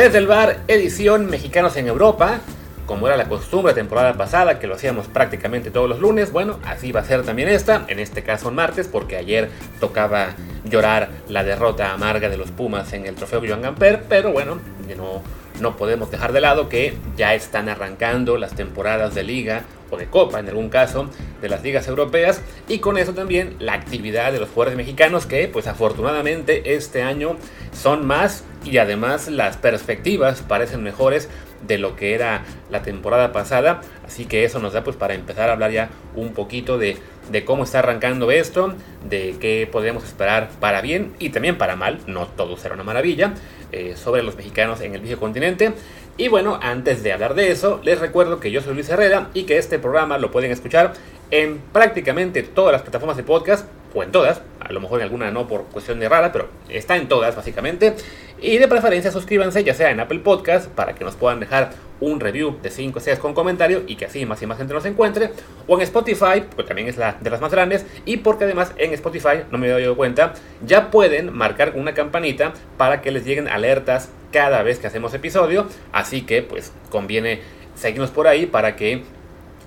Desde el bar, edición Mexicanos en Europa. Como era la costumbre temporada pasada, que lo hacíamos prácticamente todos los lunes, bueno, así va a ser también esta, en este caso martes, porque ayer tocaba llorar la derrota amarga de los Pumas en el trofeo Joan Gamper, pero bueno, no, no podemos dejar de lado que ya están arrancando las temporadas de liga o de copa en algún caso de las ligas europeas y con eso también la actividad de los jugadores mexicanos que pues afortunadamente este año son más y además las perspectivas parecen mejores de lo que era la temporada pasada. Así que eso nos da pues para empezar a hablar ya un poquito de, de cómo está arrancando esto de qué podemos esperar para bien y también para mal. No todo será una maravilla eh, sobre los mexicanos en el viejo continente. Y bueno, antes de hablar de eso, les recuerdo que yo soy Luis Herrera y que este programa lo pueden escuchar en prácticamente todas las plataformas de podcast, o en todas, a lo mejor en alguna no por cuestión de rara, pero está en todas básicamente. Y de preferencia suscríbanse ya sea en Apple Podcast para que nos puedan dejar un review de 5 estrellas con comentario y que así más y más gente nos encuentre. O en Spotify, pues también es la de las más grandes. Y porque además en Spotify, no me he dado cuenta, ya pueden marcar una campanita para que les lleguen alertas cada vez que hacemos episodio. Así que pues conviene seguirnos por ahí para que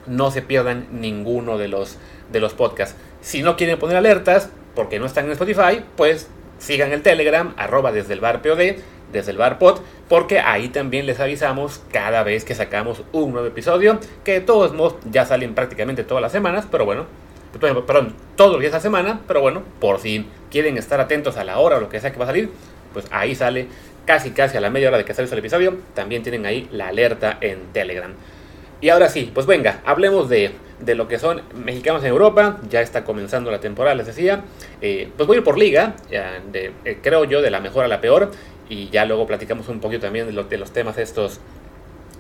no se pierdan ninguno de los, de los podcasts. Si no quieren poner alertas porque no están en Spotify, pues sigan el Telegram, arroba desde el bar POD, desde el bar pod, porque ahí también les avisamos cada vez que sacamos un nuevo episodio, que todos ya salen prácticamente todas las semanas, pero bueno, perdón, todos los días de la semana, pero bueno, por si quieren estar atentos a la hora o lo que sea que va a salir, pues ahí sale casi casi a la media hora de que sale el episodio, también tienen ahí la alerta en Telegram. Y ahora sí, pues venga, hablemos de, de lo que son mexicanos en Europa. Ya está comenzando la temporada, les decía. Eh, pues voy a ir por liga, eh, creo yo, de la mejor a la peor. Y ya luego platicamos un poquito también de, los temas estos,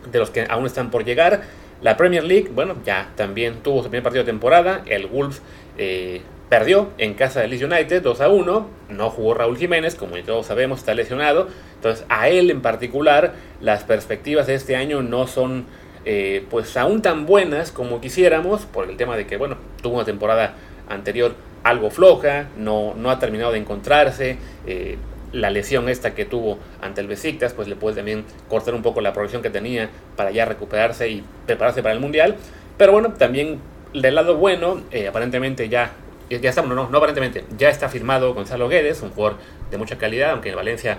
de los que aún están por llegar. La Premier League, bueno, ya también tuvo su primer partido de temporada. El Wolves eh, perdió en casa de Leeds United 2 a 1. No jugó Raúl Jiménez, como todos sabemos, está lesionado. Entonces, a él en particular, las perspectivas de este año no son eh, pues aún tan buenas como quisiéramos, por el tema de que, bueno, tuvo una temporada anterior algo floja, no, no ha terminado de encontrarse, eh, la lesión esta que tuvo ante el Besiktas, pues le puede también cortar un poco la progresión que tenía para ya recuperarse y prepararse para el Mundial, pero bueno, también del lado bueno, eh, aparentemente ya, ya está, no, no aparentemente, ya está firmado Gonzalo Guedes, un jugador de mucha calidad, aunque en Valencia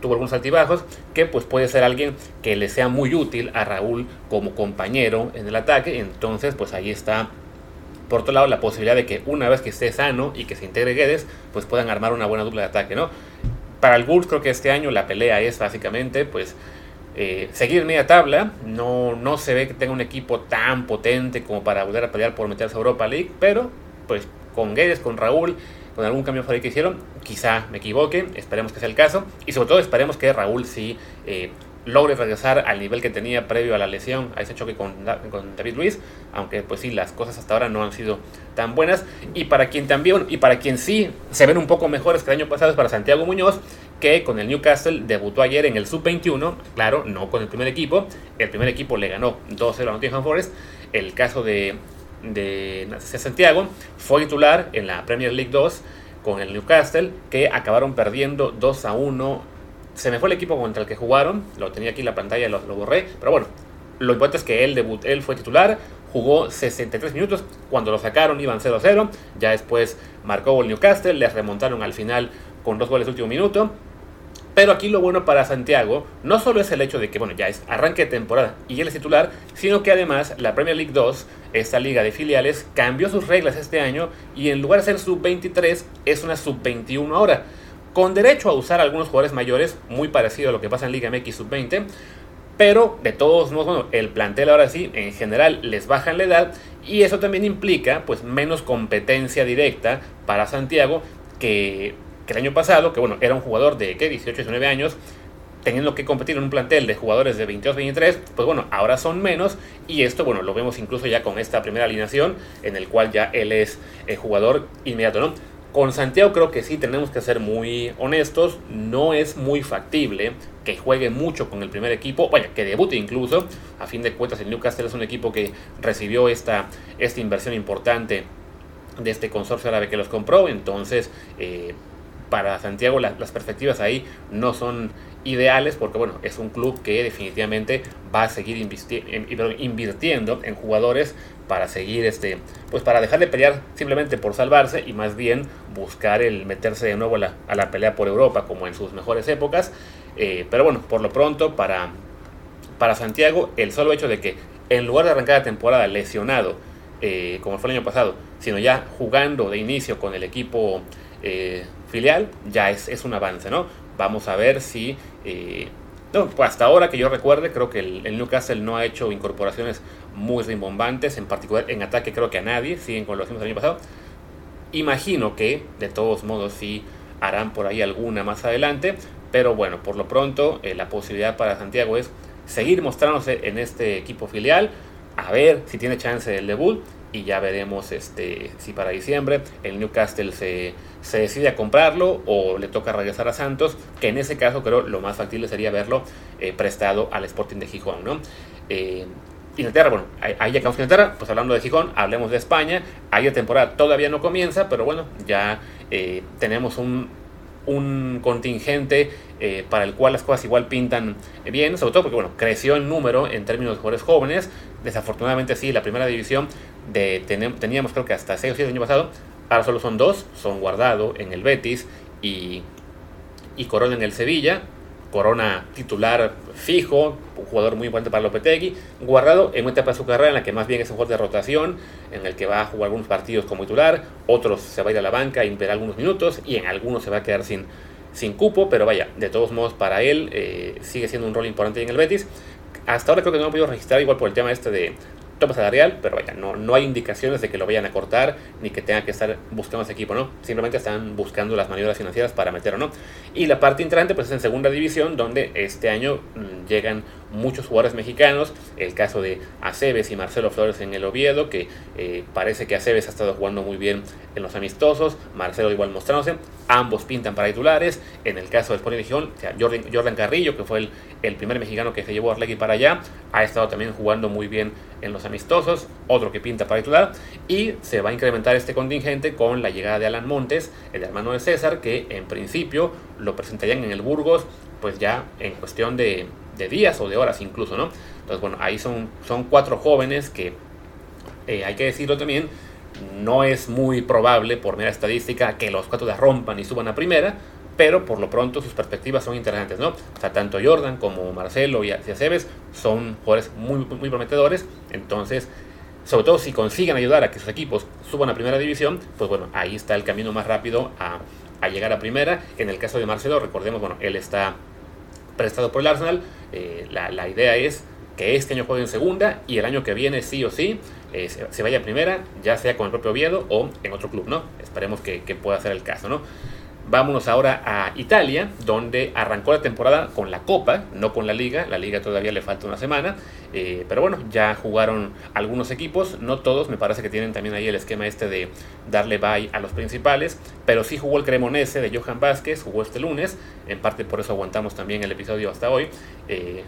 tuvo algunos altibajos, que pues puede ser alguien que le sea muy útil a Raúl como compañero en el ataque. Entonces, pues ahí está, por otro lado, la posibilidad de que una vez que esté sano y que se integre Guedes, pues puedan armar una buena dupla de ataque, ¿no? Para el Bulls creo que este año la pelea es básicamente, pues, eh, seguir media tabla. No, no se ve que tenga un equipo tan potente como para volver a pelear por meterse a Europa League, pero pues con Guedes, con Raúl con algún cambio por ahí que hicieron. Quizá me equivoque, esperemos que sea el caso. Y sobre todo esperemos que Raúl sí eh, logre regresar al nivel que tenía previo a la lesión, a ese choque con, David Luis. Aunque pues sí, las cosas hasta ahora no han sido tan buenas. Y para quien también, y para quien sí se ven un poco mejores que el año pasado es para Santiago Muñoz, que con el Newcastle debutó ayer en el Sub-21, claro, no con el primer equipo. El primer equipo le ganó 2-0 a Nottingham Forest. El caso de de Santiago, fue titular en la Premier League 2 con el Newcastle, que acabaron perdiendo 2 a 1. Se me fue el equipo contra el que jugaron, lo tenía aquí en la pantalla, lo, lo borré, pero bueno, lo importante es que él, debut, él fue titular, jugó 63 minutos, cuando lo sacaron iban 0-0, ya después marcó el Newcastle, les remontaron al final con dos goles último minuto, pero aquí lo bueno para Santiago no solo es el hecho de que, bueno, ya es arranque de temporada y él es titular, sino que además la Premier League 2, esta liga de filiales, cambió sus reglas este año y en lugar de ser sub-23 es una sub-21 ahora, con derecho a usar algunos jugadores mayores, muy parecido a lo que pasa en Liga MX sub-20, pero de todos modos, bueno, el plantel ahora sí, en general les bajan la edad y eso también implica pues menos competencia directa para Santiago que que el año pasado, que bueno, era un jugador de ¿qué? 18, 19 años, teniendo que competir en un plantel de jugadores de 22, 23, pues bueno, ahora son menos y esto, bueno, lo vemos incluso ya con esta primera alineación en el cual ya él es el jugador inmediato, ¿no? Con Santiago creo que sí tenemos que ser muy honestos, no es muy factible que juegue mucho con el primer equipo, bueno, que debute incluso, a fin de cuentas el Newcastle es un equipo que recibió esta, esta inversión importante de este consorcio árabe que los compró, entonces... Eh, para Santiago las perspectivas ahí no son ideales porque bueno, es un club que definitivamente va a seguir invirtiendo en jugadores para seguir este pues para dejar de pelear simplemente por salvarse y más bien buscar el meterse de nuevo a la, a la pelea por Europa como en sus mejores épocas. Eh, pero bueno por lo pronto para para Santiago el solo hecho de que en lugar de arrancar la temporada lesionado eh, como fue el año pasado sino ya jugando de inicio con el equipo eh, filial ya es, es un avance no vamos a ver si no, pues hasta ahora que yo recuerde, creo que el, Newcastle no ha hecho incorporaciones muy rimbombantes, en particular en ataque creo que a nadie, siguen con lo que hicimos año pasado. Imagino que de todos modos sí harán por ahí alguna más adelante, pero bueno, por lo pronto eh, la posibilidad para Santiago es seguir mostrándose en este equipo filial, a ver si tiene chance del debut y ya veremos este, si para diciembre el Newcastle se, se, decide a comprarlo o le toca regresar a Santos, que en ese caso creo lo más factible sería verlo eh, prestado al Sporting de Gijón. ¿no? Eh, Inglaterra, bueno, ahí ya acabamos Inglaterra, pues hablando de Gijón, hablemos de España, ahí la temporada todavía no comienza, pero bueno, ya eh, tenemos un, un contingente eh, para el cual las cosas igual pintan bien, sobre todo porque bueno, creció en número en términos de jugadores jóvenes. Desafortunadamente sí, la primera división de, teníamos creo que hasta 6 o 7 el año pasado, ahora solo son dos, son Guardado en el Betis y, y Corona en el Sevilla. Corona titular fijo, un jugador muy importante para Lopetegui, guardado en una etapa de su carrera en la que más bien es un jugador de rotación, en el que va a jugar algunos partidos como titular, otros se va a ir a la banca ver algunos minutos, y en algunos se va a quedar sin, sin cupo, pero vaya, de todos modos para él eh, sigue siendo un rol importante en el Betis. Hasta ahora creo que no he podido registrar igual por el tema este de tope salarial, pero vaya, no, no hay indicaciones de que lo vayan a cortar ni que tenga que estar buscando ese equipo, ¿no? Simplemente están buscando las maniobras financieras para meter o no. Y la parte interesante pues es en segunda división, donde este año mm, llegan muchos jugadores mexicanos, el caso de Aceves y Marcelo Flores en el Oviedo, que eh, parece que Aceves ha estado jugando muy bien en los amistosos, Marcelo igual mostrándose, ambos pintan para titulares, en el caso del Sporting o sea, Jordan, Carrillo, que fue el, el, primer mexicano que se llevó a Arlegui para allá, ha estado también jugando muy bien en los amistosos, otro que pinta para titular, y se va a incrementar este contingente con la llegada de Alan Montes, el hermano de César, que en principio lo presentarían en el Burgos, pues ya en cuestión de de días o de horas incluso, ¿no? Entonces, bueno, ahí son, son cuatro jóvenes que, eh, hay que decirlo también, no es muy probable por mera estadística que los cuatro la rompan y suban a primera, pero por lo pronto sus perspectivas son interesantes, ¿no? O sea, tanto Jordan como Marcelo y Aceves son jugadores muy, muy prometedores, entonces, sobre todo si consiguen ayudar a que sus equipos suban a primera división, pues bueno, ahí está el camino más rápido a, a llegar a primera. En el caso de Marcelo, recordemos, bueno, él está prestado por el Arsenal. Eh, la, idea es que este año juegue en segunda y el año que viene sí o sí eh, se, vaya a primera, ya sea con el propio Oviedo o en otro club, ¿no? Esperemos que, que pueda ser el caso, ¿no? Vámonos ahora a Italia, donde arrancó la temporada con la Copa, no con la Liga. La Liga todavía le falta una semana. Eh, pero bueno, ya jugaron algunos equipos, no todos. Me parece que tienen también ahí el esquema este de darle bye a los principales. Pero sí jugó el Cremonese de Johan Vázquez, jugó este lunes. En parte por eso aguantamos también el episodio hasta hoy. Eh,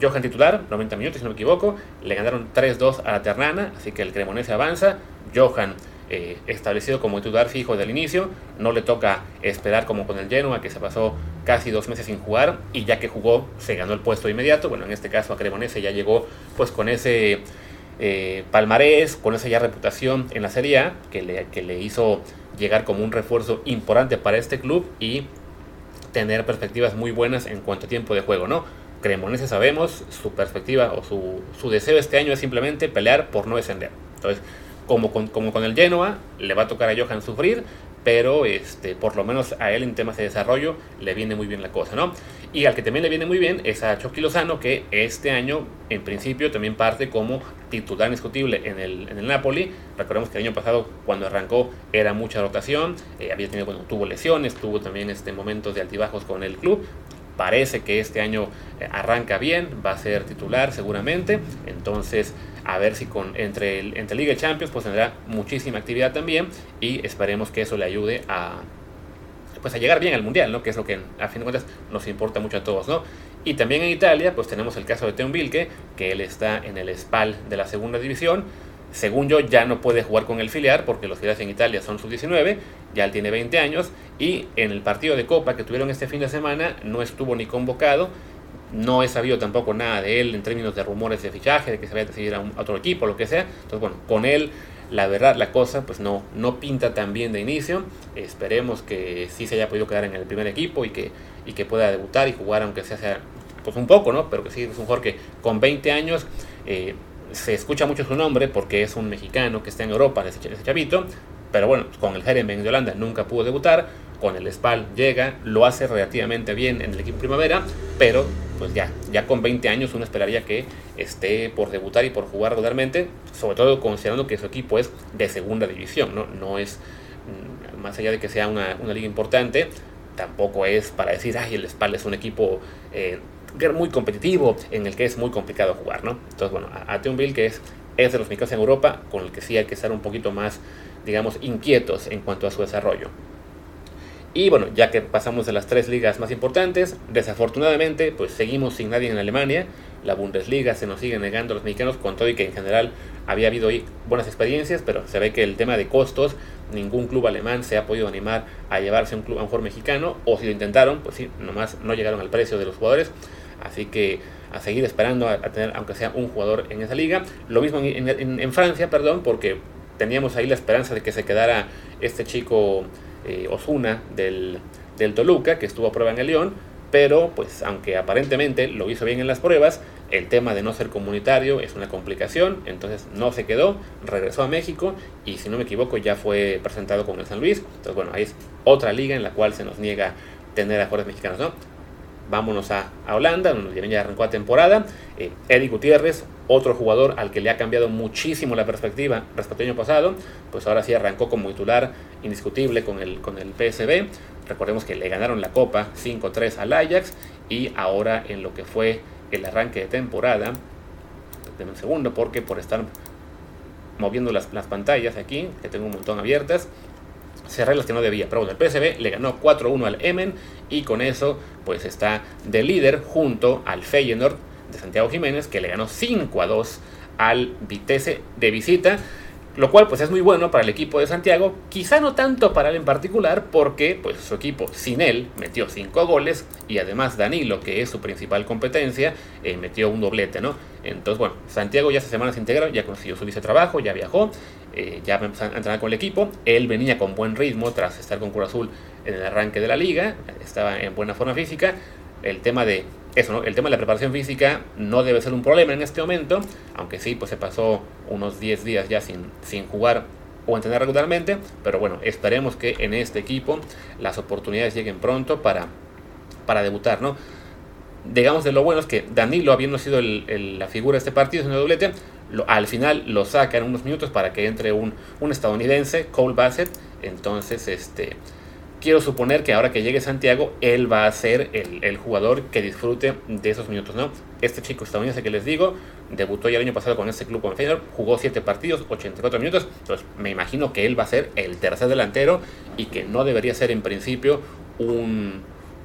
Johan titular, 90 minutos si no me equivoco. Le ganaron 3-2 a la Ternana, así que el Cremonese avanza. Johan eh, establecido como titular fijo del inicio. No le toca esperar como con el Genoa, que se pasó casi dos meses sin jugar y ya que jugó se ganó el puesto inmediato. Bueno, en este caso a Cremonese ya llegó pues con ese eh, palmarés, con esa ya reputación en la Serie que le, que le hizo llegar como un refuerzo importante para este club y tener perspectivas muy buenas en cuanto a tiempo de juego, ¿no? Cremonese sabemos, su perspectiva o su, su deseo este año es simplemente pelear por no descender. Entonces, como con, el Genoa, le va a tocar a Johan sufrir, pero este, por lo menos a él en temas de desarrollo le viene muy bien la cosa, ¿no? Y al que también le viene muy bien es a Chucky Lozano, que este año en principio también parte como titular indiscutible en el, en el Napoli. Recordemos que el año pasado cuando arrancó era mucha rotación, eh, había tenido, bueno, tuvo lesiones, tuvo también este, momentos de altibajos con el club. Parece que este año eh, arranca bien, va a ser titular seguramente, entonces a ver si con entre, el, entre Liga y Champions pues tendrá muchísima actividad también y esperemos que eso le ayude a pues a llegar bien al mundial, ¿no? Que es lo que a fin de cuentas nos importa mucho a todos, ¿no? Y también en Italia, pues tenemos el caso de Teo Vilke, que él está en el Spal de la segunda división. Según yo, ya no puede jugar con el filial porque los filiales en Italia son sub-19, ya él tiene 20 años y en el partido de Copa que tuvieron este fin de semana no estuvo ni convocado. No he sabido tampoco nada de él en términos de rumores de fichaje, de que se vaya a decidir a, otro equipo, lo que sea. Entonces, bueno, con él, la verdad, la cosa pues no, no pinta tan bien de inicio. Esperemos que sí se haya podido quedar en el primer equipo y que, y que pueda debutar y jugar, aunque sea, pues un poco, ¿no? Pero que sí es un jugador que con 20 años eh, se escucha mucho su nombre porque es un mexicano que está en Europa, ese, chavito, pero bueno, con el Herenveen de Holanda nunca pudo debutar, con el Spal llega, lo hace relativamente bien en el equipo primavera, pero pues ya, ya con 20 años uno esperaría que esté por debutar y por jugar regularmente, sobre todo considerando que su equipo es de segunda división, no, no es, mm, más allá de que sea una, una liga importante, tampoco es para decir, ay, el Spal es un equipo eh, muy competitivo en el que es muy complicado jugar, ¿no? Entonces, bueno, a, a Bill, que es, es de los mexicanos en Europa, con el que sí hay que estar un poquito más digamos, inquietos en cuanto a su desarrollo. Y bueno, ya que pasamos de las tres ligas más importantes, desafortunadamente, pues seguimos sin nadie en Alemania. La Bundesliga se nos sigue negando a los mexicanos, con todo y que en general había habido buenas experiencias, pero se ve que el tema de costos, ningún club alemán se ha podido animar a llevarse un club a un jugador mexicano, o si lo intentaron, pues sí, nomás no llegaron al precio de los jugadores. Así que a seguir esperando a, tener, aunque sea un jugador en esa liga. Lo mismo en, Francia, perdón, porque teníamos ahí la esperanza de que se quedara este chico eh, Osuna del, del, Toluca, que estuvo a prueba en el León, pero pues aunque aparentemente lo hizo bien en las pruebas, el tema de no ser comunitario es una complicación, entonces no se quedó, regresó a México y si no me equivoco ya fue presentado con el San Luis, entonces bueno, ahí es otra liga en la cual se nos niega tener a jugadores mexicanos, ¿no? Vámonos a, a Holanda, donde ya arrancó la temporada. Eh, Eddie Gutiérrez, otro jugador al que le ha cambiado muchísimo la perspectiva respecto al año pasado, pues ahora sí arrancó como titular indiscutible con el, con el PSB. Recordemos que le ganaron la Copa 5-3 al Ajax y ahora en lo que fue el arranque de temporada, denme un segundo porque por estar moviendo las, las pantallas aquí, que tengo un montón abiertas, cerré las que no debía. Pero bueno, el PSB le ganó 4-1 al Emen y con eso pues está de líder junto al Feyenoord de Santiago Jiménez, que le ganó 5 a 2 al Vitesse de visita. Lo cual pues es muy bueno para el equipo de Santiago, quizá no tanto para él en particular, porque pues su equipo sin él metió 5 goles y además Danilo, que es su principal competencia, eh, metió un doblete, ¿no? Entonces bueno, Santiago ya esta semana se integró, ya consiguió su vice trabajo, ya viajó, eh, ya empezó a entrenar con el equipo, él venía con buen ritmo tras estar con Cruz Azul en el arranque de la liga, estaba en buena forma física, el tema de eso, ¿no? El tema de la preparación física no debe ser un problema en este momento, aunque sí, pues se pasó unos 10 días ya sin, sin jugar o entrenar regularmente, pero bueno, esperemos que en este equipo las oportunidades lleguen pronto para, para debutar, ¿no? Digamos de lo bueno es que Danilo, habiendo sido la figura de este partido, en el doblete, al final lo sacan unos minutos para que entre un, un estadounidense, Cole Bassett, entonces este quiero suponer que ahora que llegue Santiago, él va a ser el, jugador que disfrute de esos minutos, ¿no? Este chico estadounidense que les digo, debutó ya el año pasado con este club con Feyenoord, jugó 7 partidos, 84 minutos, entonces me imagino que él va a ser el tercer delantero y que no debería ser en principio un,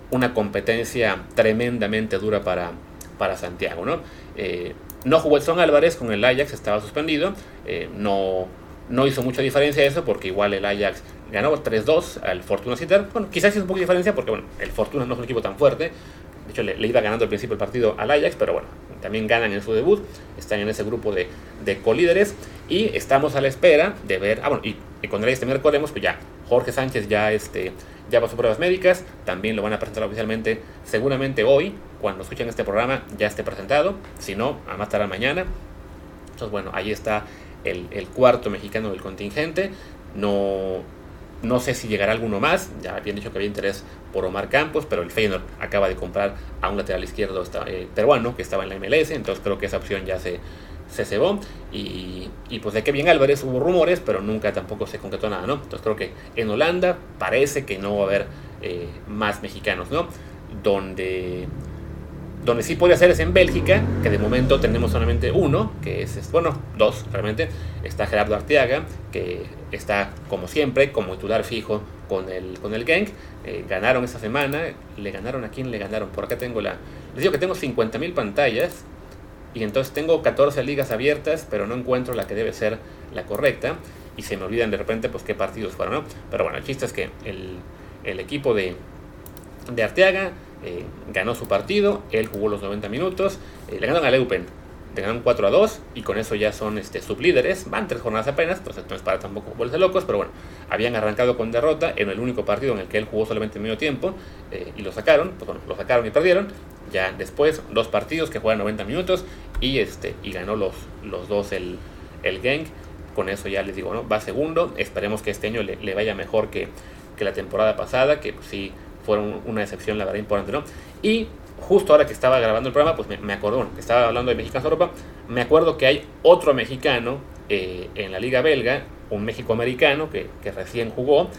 una competencia tremendamente dura para, para Santiago, ¿no? Eh, no jugó Edson Álvarez con el Ajax, estaba suspendido, eh, no, no hizo mucha diferencia eso porque igual el Ajax ganó 3-2 al Fortuna Sitter. Bueno, quizás es un poco de diferencia porque bueno, el Fortuna no es un equipo tan fuerte. De hecho, le, iba ganando al principio el partido al Ajax, pero bueno, también ganan en su debut. Están en ese grupo de, de colíderes. Y estamos a la espera de ver. Ah, bueno, y, y con el este miércoles, pues ya Jorge Sánchez ya, este, ya pasó pruebas médicas. También lo van a presentar oficialmente, seguramente hoy, cuando escuchen este programa, ya esté presentado. Si no, a más tarde mañana. Entonces, bueno, ahí está el cuarto mexicano del contingente. No, no sé si llegará alguno más. Ya habían dicho que había interés por Omar Campos, pero el Feyenoord acaba de comprar a un lateral izquierdo eh, peruano que estaba en la MLS, entonces creo que esa opción ya se, se cebó. Y, y pues de Kevin Álvarez hubo rumores, pero nunca tampoco se concretó nada, ¿no? Entonces creo que en Holanda parece que no va a haber eh, más mexicanos, ¿no? Donde donde sí puede hacer es en Bélgica, que de momento tenemos solamente uno, que es, bueno, dos realmente. Está Gerardo Arteaga, que está como siempre, como titular fijo con el, con el Genk. Eh, ganaron esta semana, le ganaron a quién le ganaron. Por acá tengo la. Les digo que tengo 50.000 pantallas y entonces tengo 14 ligas abiertas, pero no encuentro la que debe ser la correcta y se me olvidan de repente pues qué partidos fueron. Pero bueno, el chiste es que el, equipo de, de Arteaga eh, ganó su partido, él jugó los 90 minutos, eh, le ganaron a Leupen, le ganaron 4 a 2 y con eso ya son este, sublíderes, van tres jornadas apenas, entonces no es para tampoco volverse locos, pero bueno, habían arrancado con derrota en el único partido en el que él jugó solamente medio tiempo eh, y lo sacaron, pues bueno, lo sacaron y perdieron, ya después dos partidos que juegan 90 minutos y, este, y ganó los, los dos el, el gang, con eso ya les digo, ¿no? va segundo, esperemos que este año le, vaya mejor que, que la temporada pasada, que pues, sí fueron una excepción, la verdad, importante, ¿no? Y justo ahora que estaba grabando el programa, pues me, me acordó, estaba hablando de Mexicanos Europa, me acuerdo que hay otro mexicano eh, en la Liga Belga, un México-americano que, que, recién jugó,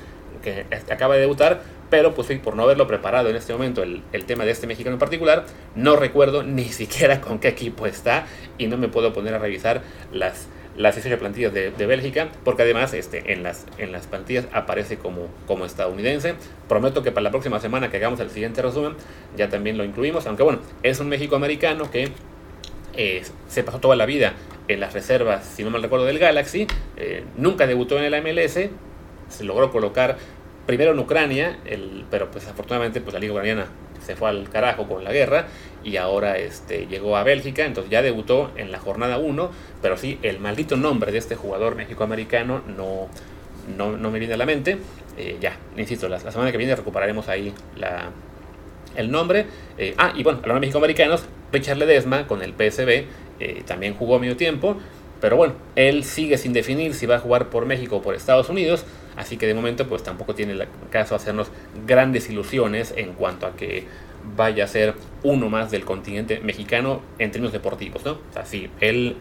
que acaba de debutar, pero pues por no haberlo preparado en este momento el, tema de este mexicano en particular, no recuerdo ni siquiera con qué equipo está y no me puedo poner a revisar las las 18 plantillas de, Bélgica, porque además este, en, las, en las plantillas aparece como, como estadounidense. Prometo que para la próxima semana que hagamos el siguiente resumen, ya también lo incluimos, aunque bueno, es un México-americano que eh, se pasó toda la vida en las reservas, si no mal recuerdo, del Galaxy, eh, nunca debutó en el MLS, se logró colocar primero en Ucrania, el, pero pues afortunadamente pues la liga ucraniana se fue al carajo con la guerra y ahora este, llegó a Bélgica, entonces ya debutó en la jornada 1, pero sí, el maldito nombre de este jugador mexicoamericano no, no, no me viene a la mente. Eh, ya, insisto, la, semana que viene recuperaremos ahí la, el nombre. Eh, ah, y bueno, hablando de mexicoamericanos, Richard Ledesma con el PSB eh, también jugó medio tiempo, pero bueno, él sigue sin definir si va a jugar por México o por Estados Unidos. Así que de momento pues tampoco tiene el caso hacernos grandes ilusiones en cuanto a que vaya a ser uno más del continente mexicano en términos deportivos, ¿no? O sea, si él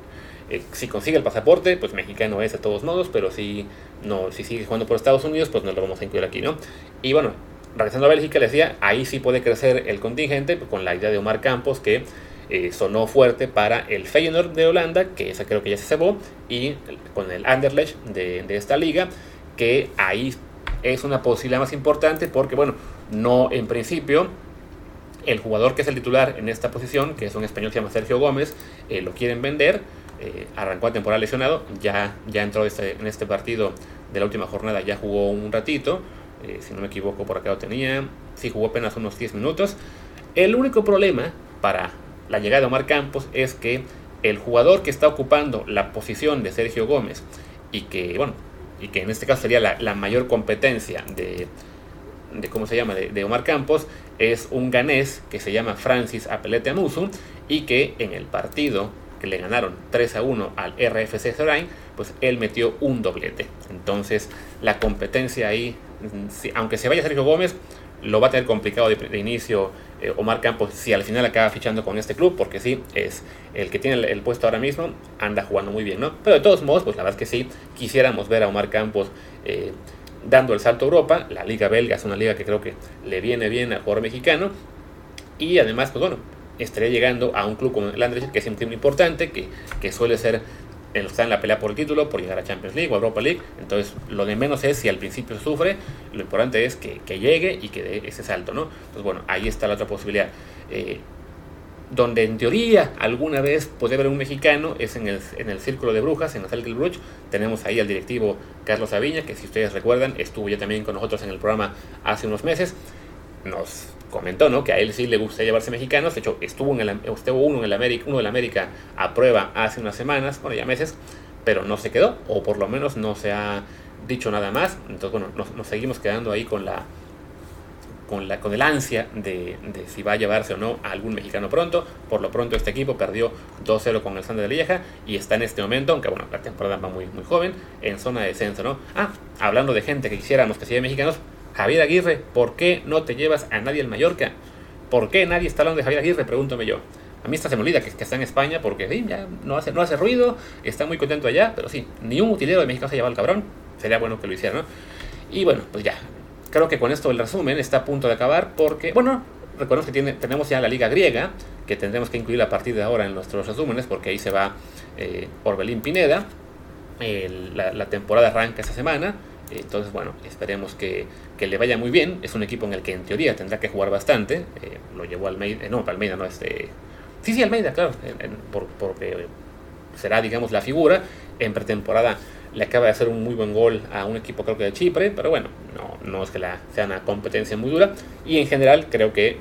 eh, si consigue el pasaporte, pues mexicano es de todos modos, pero si no si sigue jugando por Estados Unidos, pues no lo vamos a incluir aquí, ¿no? Y bueno, regresando a Bélgica, les decía, ahí sí puede crecer el contingente con la idea de Omar Campos que eh, sonó fuerte para el Feyenoord de Holanda, que esa creo que ya se cebó, y con el Anderlecht de, de esta liga, que ahí es una posibilidad más importante porque, bueno, no en principio el jugador que es el titular en esta posición, que es un español que se llama Sergio Gómez, eh, lo quieren vender, eh, arrancó a temporada lesionado, ya, ya entró este, en este partido de la última jornada, ya jugó un ratito, eh, si no me equivoco por acá lo tenía, sí jugó apenas unos 10 minutos. El único problema para la llegada de Omar Campos es que el jugador que está ocupando la posición de Sergio Gómez y que, bueno, y que en este caso sería la, mayor competencia de, de, ¿cómo se llama?, de, Omar Campos, es un ganés que se llama Francis Apelete Amusu y que en el partido que le ganaron 3 a 1 al RFC Sorain, pues él metió un doblete. Entonces la competencia ahí, aunque se vaya Sergio Gómez, lo va a tener complicado de, inicio eh, Omar Campos si al final acaba fichando con este club, porque sí, es el que tiene el, puesto ahora mismo, anda jugando muy bien, ¿no? Pero de todos modos, pues la verdad es que sí, quisiéramos ver a Omar Campos eh, dando el salto a Europa, la liga belga es una liga que creo que le viene bien al jugador mexicano, y además, pues bueno, estaría llegando a un club como el Andrés, que es un club importante, que, que suele ser está en la pelea por el título, por llegar a Champions League o Europa League. Entonces, lo de menos es si al principio sufre, lo importante es que, llegue y que dé ese salto, ¿no? Entonces, bueno, ahí está la otra posibilidad. Eh, donde en teoría alguna vez puede haber un mexicano es en el, en el Círculo de Brujas, en la Circle Bruch. Tenemos ahí al directivo Carlos Aviña, que si ustedes recuerdan, estuvo ya también con nosotros en el programa hace unos meses. Nos comentó ¿no? que a él sí le gusta llevarse mexicanos. De hecho, estuvo, en el, estuvo uno, en el América, uno la América a prueba hace unas semanas, bueno, ya meses, pero no se quedó, o por lo menos no se ha dicho nada más. Entonces, bueno, nos, seguimos quedando ahí con la con, la, con el ansia de, de, si va a llevarse o no a algún mexicano pronto. Por lo pronto este equipo perdió 2-0 con el Santa de Lieja y está en este momento, aunque bueno, la temporada va muy, muy joven, en zona de descenso, ¿no? Ah, hablando de gente que quisiéramos que sea mexicanos, Javier Aguirre, ¿por qué no te llevas a nadie al Mallorca? ¿Por qué nadie está hablando de Javier Aguirre? Pregúntame yo. A mí está se me olvida que, está en España porque ya no hace, no hace ruido, está muy contento allá, pero sí, ni un utilero de México se ha llevado al cabrón. Sería bueno que lo hiciera, ¿no? Y bueno, pues ya. Creo que con esto el resumen está a punto de acabar porque, bueno, recordemos que tenemos ya la liga griega, que tendremos que incluir a partir de ahora en nuestros resúmenes porque ahí se va eh, Orbelín Pineda. la temporada arranca esta semana. Entonces, bueno, esperemos que, que, le vaya muy bien. Es un equipo en el que en teoría tendrá que jugar bastante. Eh, lo llevó Almeida, eh, no, Almeida no, este, Sí, sí, Almeida, claro, porque será, digamos, la figura. En pretemporada le acaba de hacer un muy buen gol a un equipo, creo que de Chipre, pero bueno, no, no es que la, sea una competencia muy dura. Y en general, creo que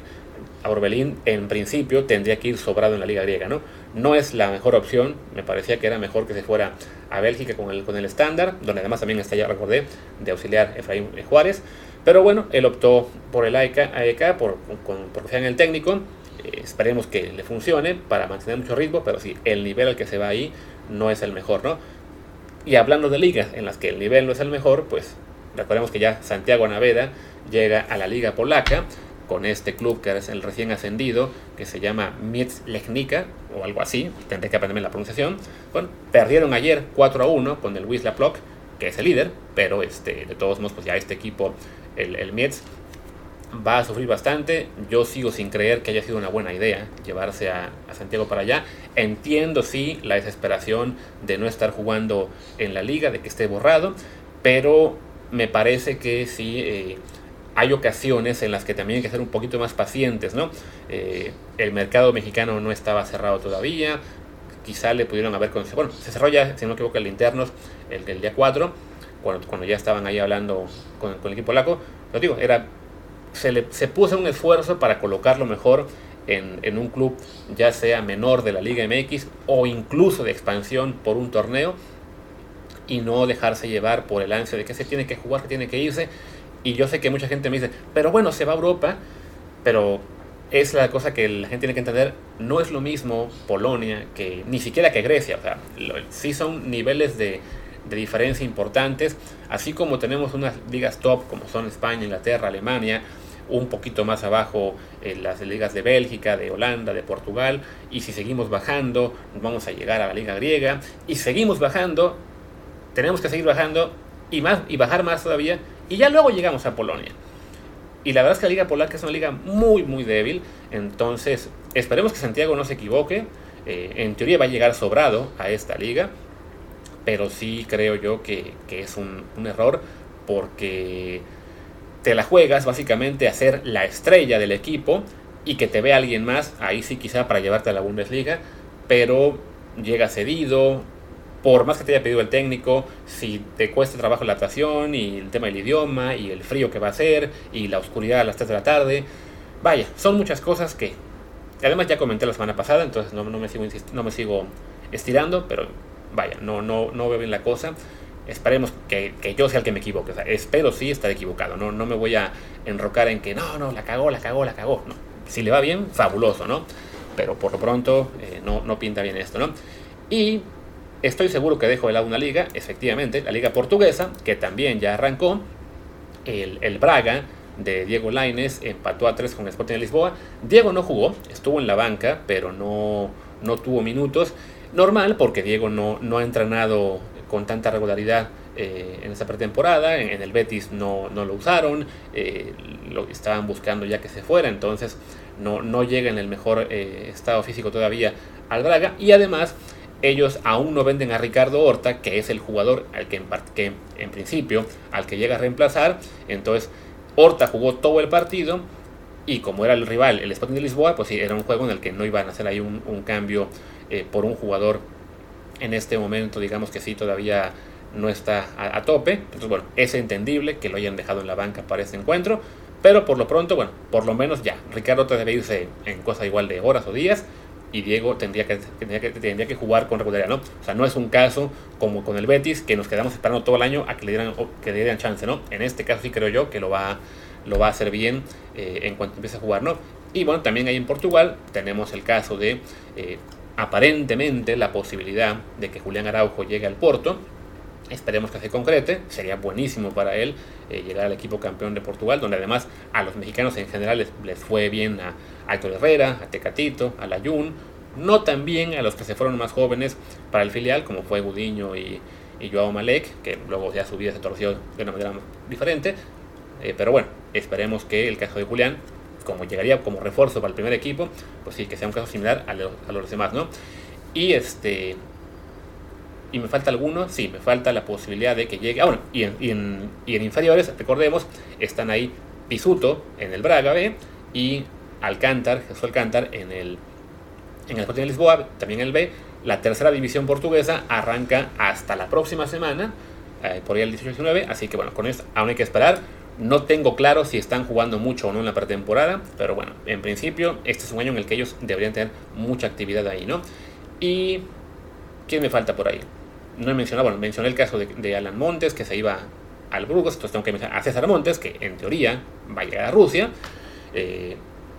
Orbelín, en principio, tendría que ir sobrado en la Liga Griega, ¿no? No es la mejor opción, me parecía que era mejor que se fuera a Bélgica con el, con el estándar, donde además también está, ya recordé, de auxiliar Efraín Juárez. Pero bueno, él optó por el AEK, AEK por, por, en el técnico. Eh, esperemos que le funcione para mantener mucho ritmo, pero sí, el nivel al que se va ahí no es el mejor, ¿no? Y hablando de ligas en las que el nivel no es el mejor, pues recordemos que ya Santiago Naveda llega a la liga polaca con este club que es el recién ascendido, que se llama Mietz Legnica, o algo así, tendré que aprenderme la pronunciación. Bueno, perdieron ayer 4 a 1 con el Wisla Plock, que es el líder, pero este, de todos modos, pues ya este equipo, el, el Mietz, va a sufrir bastante. Yo sigo sin creer que haya sido una buena idea llevarse a, Santiago para allá. Entiendo, sí, la desesperación de no estar jugando en la liga, de que esté borrado, pero me parece que sí. Eh, hay ocasiones en las que también hay que ser un poquito más pacientes, ¿no? Eh, el mercado mexicano no estaba cerrado todavía, quizá le pudieron haber bueno, se cerró ya, si no me equivoco, el internos el, del día 4, cuando, cuando ya estaban ahí hablando con, el equipo polaco, lo digo, era, se, le, se puso un esfuerzo para colocarlo mejor en, en, un club ya sea menor de la Liga MX o incluso de expansión por un torneo y no dejarse llevar por el ansia de que se tiene que jugar, que tiene que irse y yo sé que mucha gente me dice, pero bueno, se va a Europa, pero es la cosa que la gente tiene que entender, no es lo mismo Polonia que ni siquiera que Grecia, o sea, sí son niveles de, diferencia importantes, así como tenemos unas ligas top como son España, Inglaterra, Alemania, un poquito más abajo en las ligas de Bélgica, de Holanda, de Portugal, y si seguimos bajando, vamos a llegar a la liga griega, y seguimos bajando, tenemos que seguir bajando y, más, y bajar más todavía y ya luego llegamos a Polonia. Y la verdad es que la liga polaca es una liga muy, muy débil. Entonces, esperemos que Santiago no se equivoque. Eh, en teoría va a llegar sobrado a esta liga. Pero sí creo yo que, es un, error porque te la juegas básicamente a ser la estrella del equipo y que te vea alguien más, ahí sí quizá para llevarte a la Bundesliga, pero llega cedido, por más que te haya pedido el técnico, si te cuesta trabajo la adaptación y el tema del idioma y el frío que va a ser y la oscuridad a las 3 de la tarde, vaya, son muchas cosas que además ya comenté la semana pasada, entonces no, me, sigo, no me sigo estirando, pero vaya, no, no, no veo bien la cosa. Esperemos que, yo sea el que me equivoque. espero sí estar equivocado. No, no me voy a enrocar en que no, no, la cagó, la cagó, la cagó. No. Si le va bien, fabuloso, ¿no? Pero por lo pronto eh, no, no pinta bien esto, ¿no? Y Estoy seguro que dejo de lado una liga, efectivamente, la liga portuguesa, que también ya arrancó. El, Braga de Diego Laines empató a 3 con Sporting de Lisboa. Diego no jugó, estuvo en la banca, pero no, no tuvo minutos. Normal, porque Diego no, no ha entrenado con tanta regularidad eh, en esta pretemporada. En, el Betis no, no lo usaron, eh, lo estaban buscando ya que se fuera, entonces no, no llega en el mejor eh, estado físico todavía al Braga. Y además ellos aún no venden a Ricardo Horta, que es el jugador al que en, en principio al que llega a reemplazar. Entonces, Horta jugó todo el partido y como era el rival, el Sporting de Lisboa, pues sí, era un juego en el que no iban a hacer ahí un, cambio eh, por un jugador en este momento, digamos que sí, todavía no está a, tope. Entonces, bueno, es entendible que lo hayan dejado en la banca para este encuentro. Pero por lo pronto, bueno, por lo menos ya, Ricardo Horta debe irse en cosa igual de horas o días y Diego tendría que, tendría que, tendría que jugar con regularidad, ¿no? O sea, no es un caso como con el Betis, que nos quedamos esperando todo el año a que le dieran, que dieran chance, ¿no? En este caso sí creo yo que lo va, lo va a hacer bien eh, en cuanto empiece a jugar, ¿no? Y bueno, también ahí en Portugal tenemos el caso de eh, aparentemente la posibilidad de que Julián Araujo llegue al Porto, Esperemos que se concrete, sería buenísimo para él eh, llegar al equipo campeón de Portugal, donde además a los mexicanos en general les, fue bien a, Héctor Herrera, a Tecatito, a Layun, no tan bien a los que se fueron más jóvenes para el filial, como fue Gudiño y, y Joao Malek, que luego ya su vida se torció de una manera diferente. Eh, pero bueno, esperemos que el caso de Julián, como llegaría como refuerzo para el primer equipo, pues sí, que sea un caso similar a, a los demás, ¿no? Y este ¿Y me falta alguno? Sí, me falta la posibilidad de que llegue. Ah, bueno, y en, inferiores, recordemos, están ahí Pisuto en el Braga B y Alcántar, Jesús Alcántar en el, en el Sporting de Lisboa, también el B, la tercera división portuguesa arranca hasta la próxima semana, eh, por ahí el 18-19, así que bueno, con esto aún hay que esperar. No tengo claro si están jugando mucho o no en la pretemporada, pero bueno, en principio este es un año en el que ellos deberían tener mucha actividad ahí, ¿no? Y ¿quién me falta por ahí? No he mencionado, bueno, mencioné el caso de, Alan Montes, que se iba al Burgos, entonces tengo que mencionar a César Montes, que en teoría va a llegar a Rusia. Eh,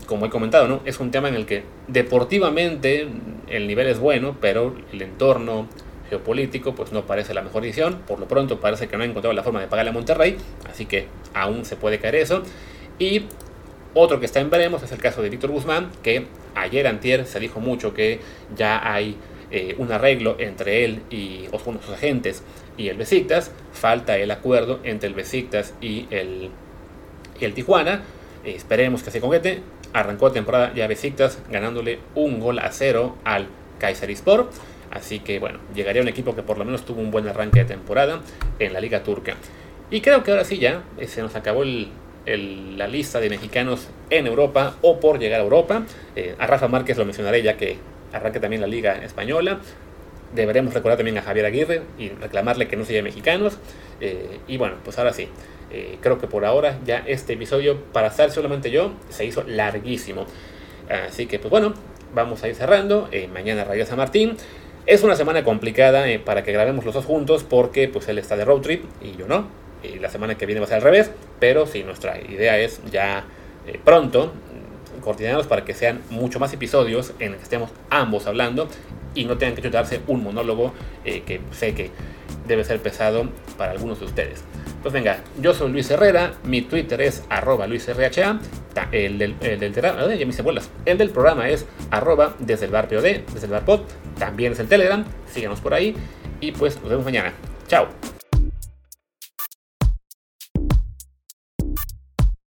como he comentado, ¿no? es un tema en el que deportivamente el nivel es bueno, pero el entorno geopolítico pues no parece la mejor decisión. Por lo pronto parece que no ha encontrado la forma de pagarle a Monterrey, así que aún se puede caer eso. Y otro que está en veremos es el caso de Víctor Guzmán, que ayer antier se dijo mucho que ya hay eh, un arreglo entre él y sus agentes y el Besiktas. Falta el acuerdo entre el Besiktas y el, el Tijuana. esperemos que se concrete. Arrancó temporada ya Besiktas ganándole un gol a cero al Kayserispor. Así que bueno, llegaría un equipo que por lo menos tuvo un buen arranque de temporada en la Liga Turca. Y creo que ahora sí ya eh, se nos acabó la lista de mexicanos en Europa o por llegar a Europa. Eh, a Rafa Márquez lo mencionaré ya que arranque también la Liga Española. Deberemos recordar también a Javier Aguirre y reclamarle que no sea mexicanos. Eh, y bueno, pues ahora sí. creo que por ahora ya este episodio, para estar solamente yo, se hizo larguísimo. Así que pues bueno, vamos a ir cerrando. mañana regresa Martín. Es una semana complicada eh, para que grabemos los dos juntos porque pues él está de road trip y yo no. Y la semana que viene va a ser al revés, pero sí, nuestra idea es ya eh, pronto coordinarlos para que sean mucho más episodios en los que estemos ambos hablando y no tengan que chutarse un monólogo eh, que sé que debe ser pesado para algunos de ustedes. Pues venga, yo soy Luis Herrera, mi Twitter es arroba luisrha, el del, el del, ya me hice el del programa es arroba desde POD, desde el bar también es el Telegram, síganos por ahí y pues nos vemos mañana. Chao.